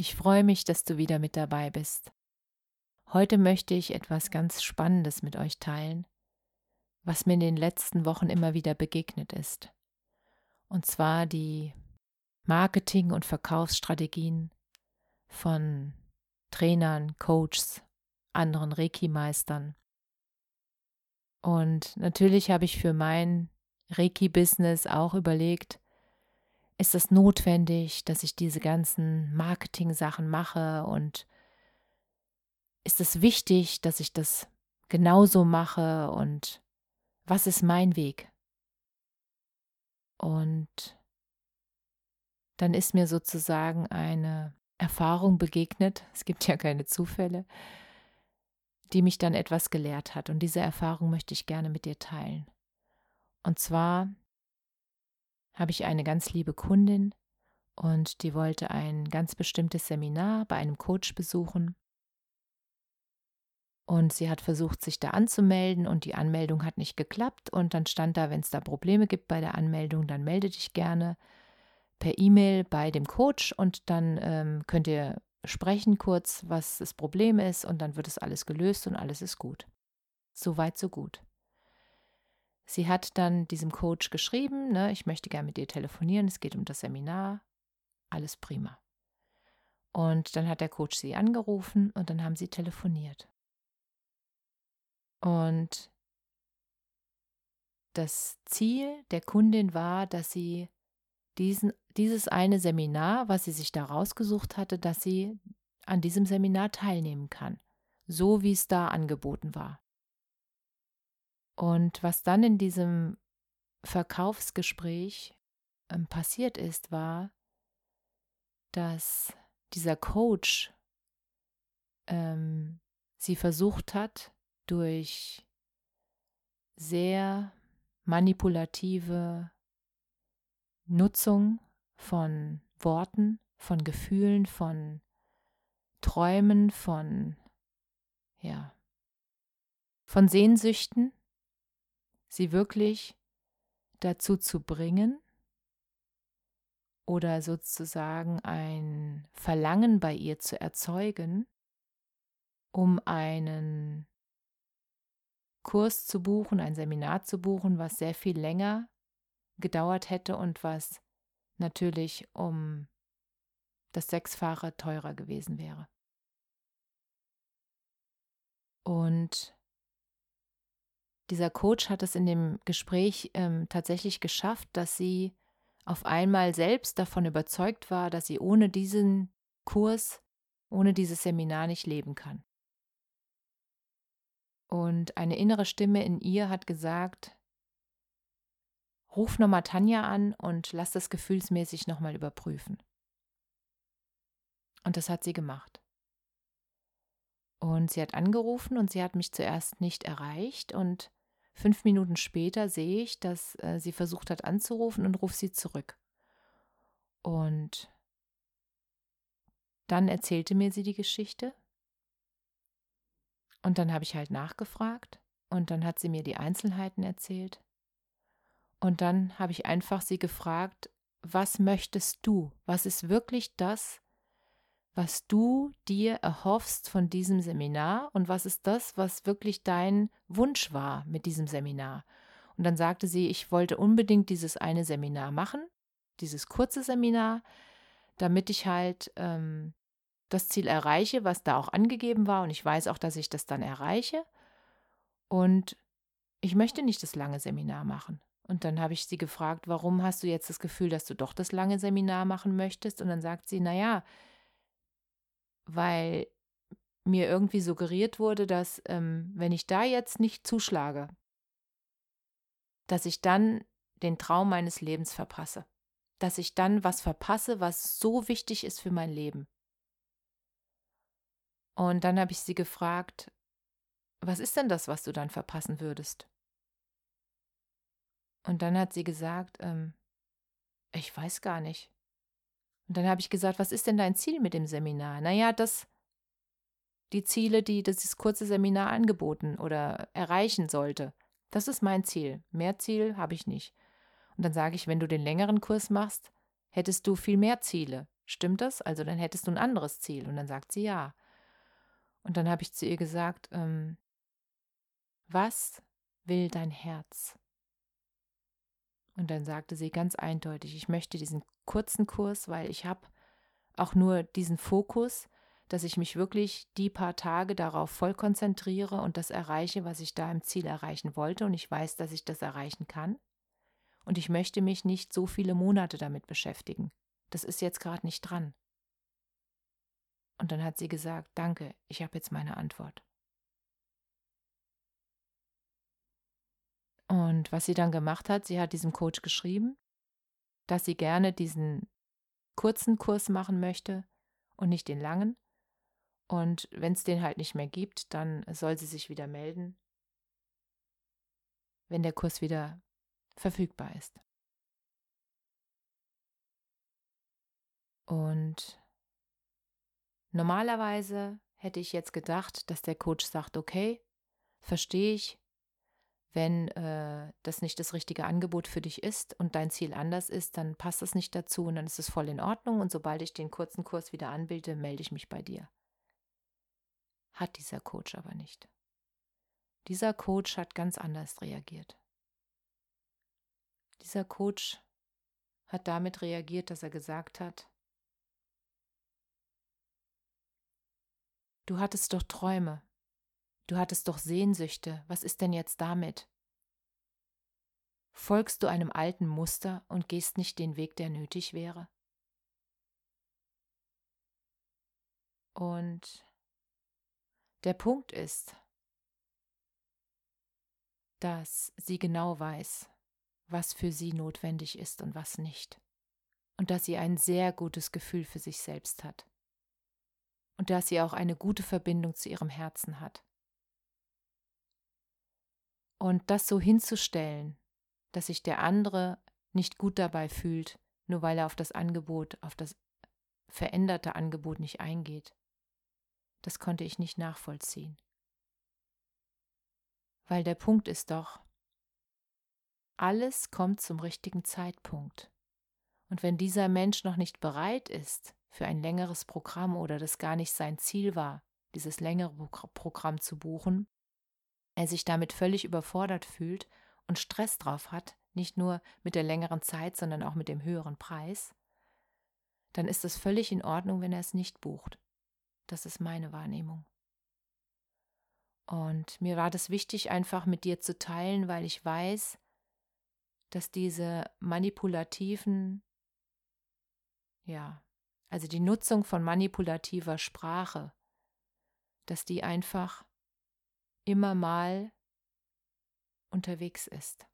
Ich freue mich, dass du wieder mit dabei bist. Heute möchte ich etwas ganz Spannendes mit euch teilen, was mir in den letzten Wochen immer wieder begegnet ist. Und zwar die Marketing- und Verkaufsstrategien von Trainern, Coaches, anderen Reiki-Meistern. Und natürlich habe ich für mein Reiki-Business auch überlegt, ist es notwendig, dass ich diese ganzen Marketing-Sachen mache und ist es wichtig, dass ich das genauso mache und was ist mein Weg? Und dann ist mir sozusagen eine Erfahrung begegnet, es gibt ja keine Zufälle, die mich dann etwas gelehrt hat. Und diese Erfahrung möchte ich gerne mit dir teilen. Und zwar habe ich eine ganz liebe Kundin und die wollte ein ganz bestimmtes Seminar bei einem Coach besuchen. Und sie hat versucht, sich da anzumelden und die Anmeldung hat nicht geklappt. Und dann stand da, wenn es da Probleme gibt bei der Anmeldung, dann melde dich gerne per E-Mail bei dem Coach und dann ähm, könnt ihr sprechen kurz, was das Problem ist und dann wird es alles gelöst und alles ist gut. So weit, so gut. Sie hat dann diesem Coach geschrieben, ne, ich möchte gerne mit dir telefonieren, es geht um das Seminar, alles prima. Und dann hat der Coach sie angerufen und dann haben sie telefoniert. Und das Ziel der Kundin war, dass sie diesen, dieses eine Seminar, was sie sich da rausgesucht hatte, dass sie an diesem Seminar teilnehmen kann, so wie es da angeboten war. Und was dann in diesem Verkaufsgespräch ähm, passiert ist, war, dass dieser Coach ähm, sie versucht hat, durch sehr manipulative Nutzung von Worten, von Gefühlen, von Träumen, von ja, von Sehnsüchten sie wirklich dazu zu bringen oder sozusagen ein Verlangen bei ihr zu erzeugen, um einen Kurs zu buchen, ein Seminar zu buchen, was sehr viel länger gedauert hätte und was natürlich um das Sechsfache teurer gewesen wäre. Und dieser Coach hat es in dem Gespräch ähm, tatsächlich geschafft, dass sie auf einmal selbst davon überzeugt war, dass sie ohne diesen Kurs, ohne dieses Seminar nicht leben kann. Und eine innere Stimme in ihr hat gesagt, ruf nochmal Tanja an und lass das gefühlsmäßig nochmal überprüfen. Und das hat sie gemacht. Und sie hat angerufen und sie hat mich zuerst nicht erreicht und Fünf Minuten später sehe ich, dass äh, sie versucht hat anzurufen und rufe sie zurück. Und dann erzählte mir sie die Geschichte. Und dann habe ich halt nachgefragt und dann hat sie mir die Einzelheiten erzählt. Und dann habe ich einfach sie gefragt, was möchtest du? Was ist wirklich das, was du dir erhoffst von diesem Seminar und was ist das, was wirklich dein Wunsch war mit diesem Seminar. Und dann sagte sie, ich wollte unbedingt dieses eine Seminar machen, dieses kurze Seminar, damit ich halt ähm, das Ziel erreiche, was da auch angegeben war. Und ich weiß auch, dass ich das dann erreiche. Und ich möchte nicht das lange Seminar machen. Und dann habe ich sie gefragt, warum hast du jetzt das Gefühl, dass du doch das lange Seminar machen möchtest? Und dann sagt sie, naja, weil mir irgendwie suggeriert wurde, dass ähm, wenn ich da jetzt nicht zuschlage, dass ich dann den Traum meines Lebens verpasse. Dass ich dann was verpasse, was so wichtig ist für mein Leben. Und dann habe ich sie gefragt, was ist denn das, was du dann verpassen würdest? Und dann hat sie gesagt, ähm, ich weiß gar nicht. Und dann habe ich gesagt, was ist denn dein Ziel mit dem Seminar? Naja, das, die Ziele, die dieses kurze Seminar angeboten oder erreichen sollte. Das ist mein Ziel. Mehr Ziel habe ich nicht. Und dann sage ich, wenn du den längeren Kurs machst, hättest du viel mehr Ziele. Stimmt das? Also dann hättest du ein anderes Ziel. Und dann sagt sie ja. Und dann habe ich zu ihr gesagt, ähm, was will dein Herz? Und dann sagte sie ganz eindeutig, ich möchte diesen kurzen Kurs, weil ich habe auch nur diesen Fokus, dass ich mich wirklich die paar Tage darauf voll konzentriere und das erreiche, was ich da im Ziel erreichen wollte. Und ich weiß, dass ich das erreichen kann. Und ich möchte mich nicht so viele Monate damit beschäftigen. Das ist jetzt gerade nicht dran. Und dann hat sie gesagt, danke, ich habe jetzt meine Antwort. Und was sie dann gemacht hat, sie hat diesem Coach geschrieben, dass sie gerne diesen kurzen Kurs machen möchte und nicht den langen. Und wenn es den halt nicht mehr gibt, dann soll sie sich wieder melden, wenn der Kurs wieder verfügbar ist. Und normalerweise hätte ich jetzt gedacht, dass der Coach sagt, okay, verstehe ich, wenn äh, das nicht das richtige Angebot für dich ist und dein Ziel anders ist, dann passt das nicht dazu und dann ist es voll in Ordnung und sobald ich den kurzen Kurs wieder anbilde, melde ich mich bei dir hat dieser Coach aber nicht. Dieser Coach hat ganz anders reagiert. Dieser Coach hat damit reagiert, dass er gesagt hat, du hattest doch Träume, du hattest doch Sehnsüchte, was ist denn jetzt damit? Folgst du einem alten Muster und gehst nicht den Weg, der nötig wäre? Und der Punkt ist, dass sie genau weiß, was für sie notwendig ist und was nicht. Und dass sie ein sehr gutes Gefühl für sich selbst hat. Und dass sie auch eine gute Verbindung zu ihrem Herzen hat. Und das so hinzustellen, dass sich der andere nicht gut dabei fühlt, nur weil er auf das Angebot, auf das veränderte Angebot nicht eingeht, das konnte ich nicht nachvollziehen. Weil der Punkt ist doch, alles kommt zum richtigen Zeitpunkt. Und wenn dieser Mensch noch nicht bereit ist für ein längeres Programm oder das gar nicht sein Ziel war, dieses längere Programm zu buchen, er sich damit völlig überfordert fühlt und Stress drauf hat, nicht nur mit der längeren Zeit, sondern auch mit dem höheren Preis, dann ist es völlig in Ordnung, wenn er es nicht bucht. Das ist meine Wahrnehmung. Und mir war das wichtig, einfach mit dir zu teilen, weil ich weiß, dass diese manipulativen, ja, also die Nutzung von manipulativer Sprache, dass die einfach immer mal unterwegs ist.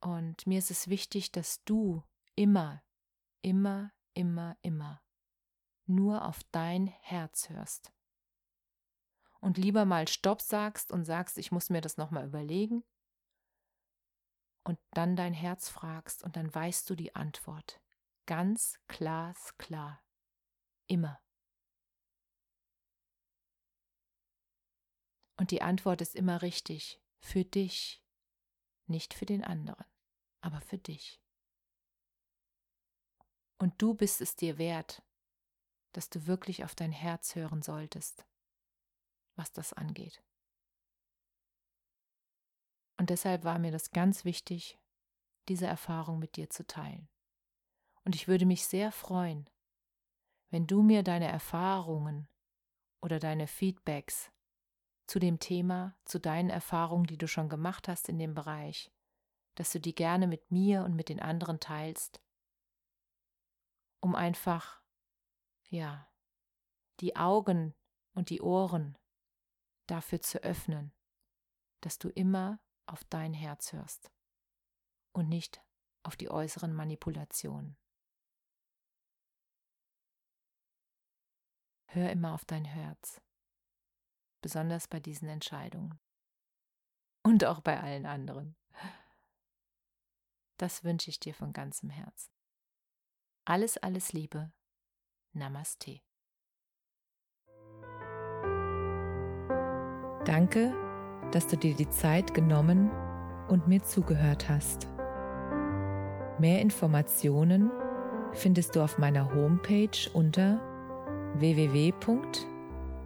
Und mir ist es wichtig, dass du immer, immer, immer, immer nur auf dein Herz hörst. Und lieber mal Stopp sagst und sagst, ich muss mir das nochmal überlegen. Und dann dein Herz fragst und dann weißt du die Antwort. Ganz glasklar. Immer. Und die Antwort ist immer richtig. Für dich. Nicht für den anderen, aber für dich. Und du bist es dir wert, dass du wirklich auf dein Herz hören solltest, was das angeht. Und deshalb war mir das ganz wichtig, diese Erfahrung mit dir zu teilen. Und ich würde mich sehr freuen, wenn du mir deine Erfahrungen oder deine Feedbacks zu dem Thema, zu deinen Erfahrungen, die du schon gemacht hast in dem Bereich, dass du die gerne mit mir und mit den anderen teilst, um einfach ja, die Augen und die Ohren dafür zu öffnen, dass du immer auf dein Herz hörst und nicht auf die äußeren Manipulationen. Hör immer auf dein Herz, besonders bei diesen Entscheidungen und auch bei allen anderen. Das wünsche ich dir von ganzem Herzen. Alles, alles Liebe. Namaste. Danke, dass du dir die Zeit genommen und mir zugehört hast. Mehr Informationen findest du auf meiner Homepage unter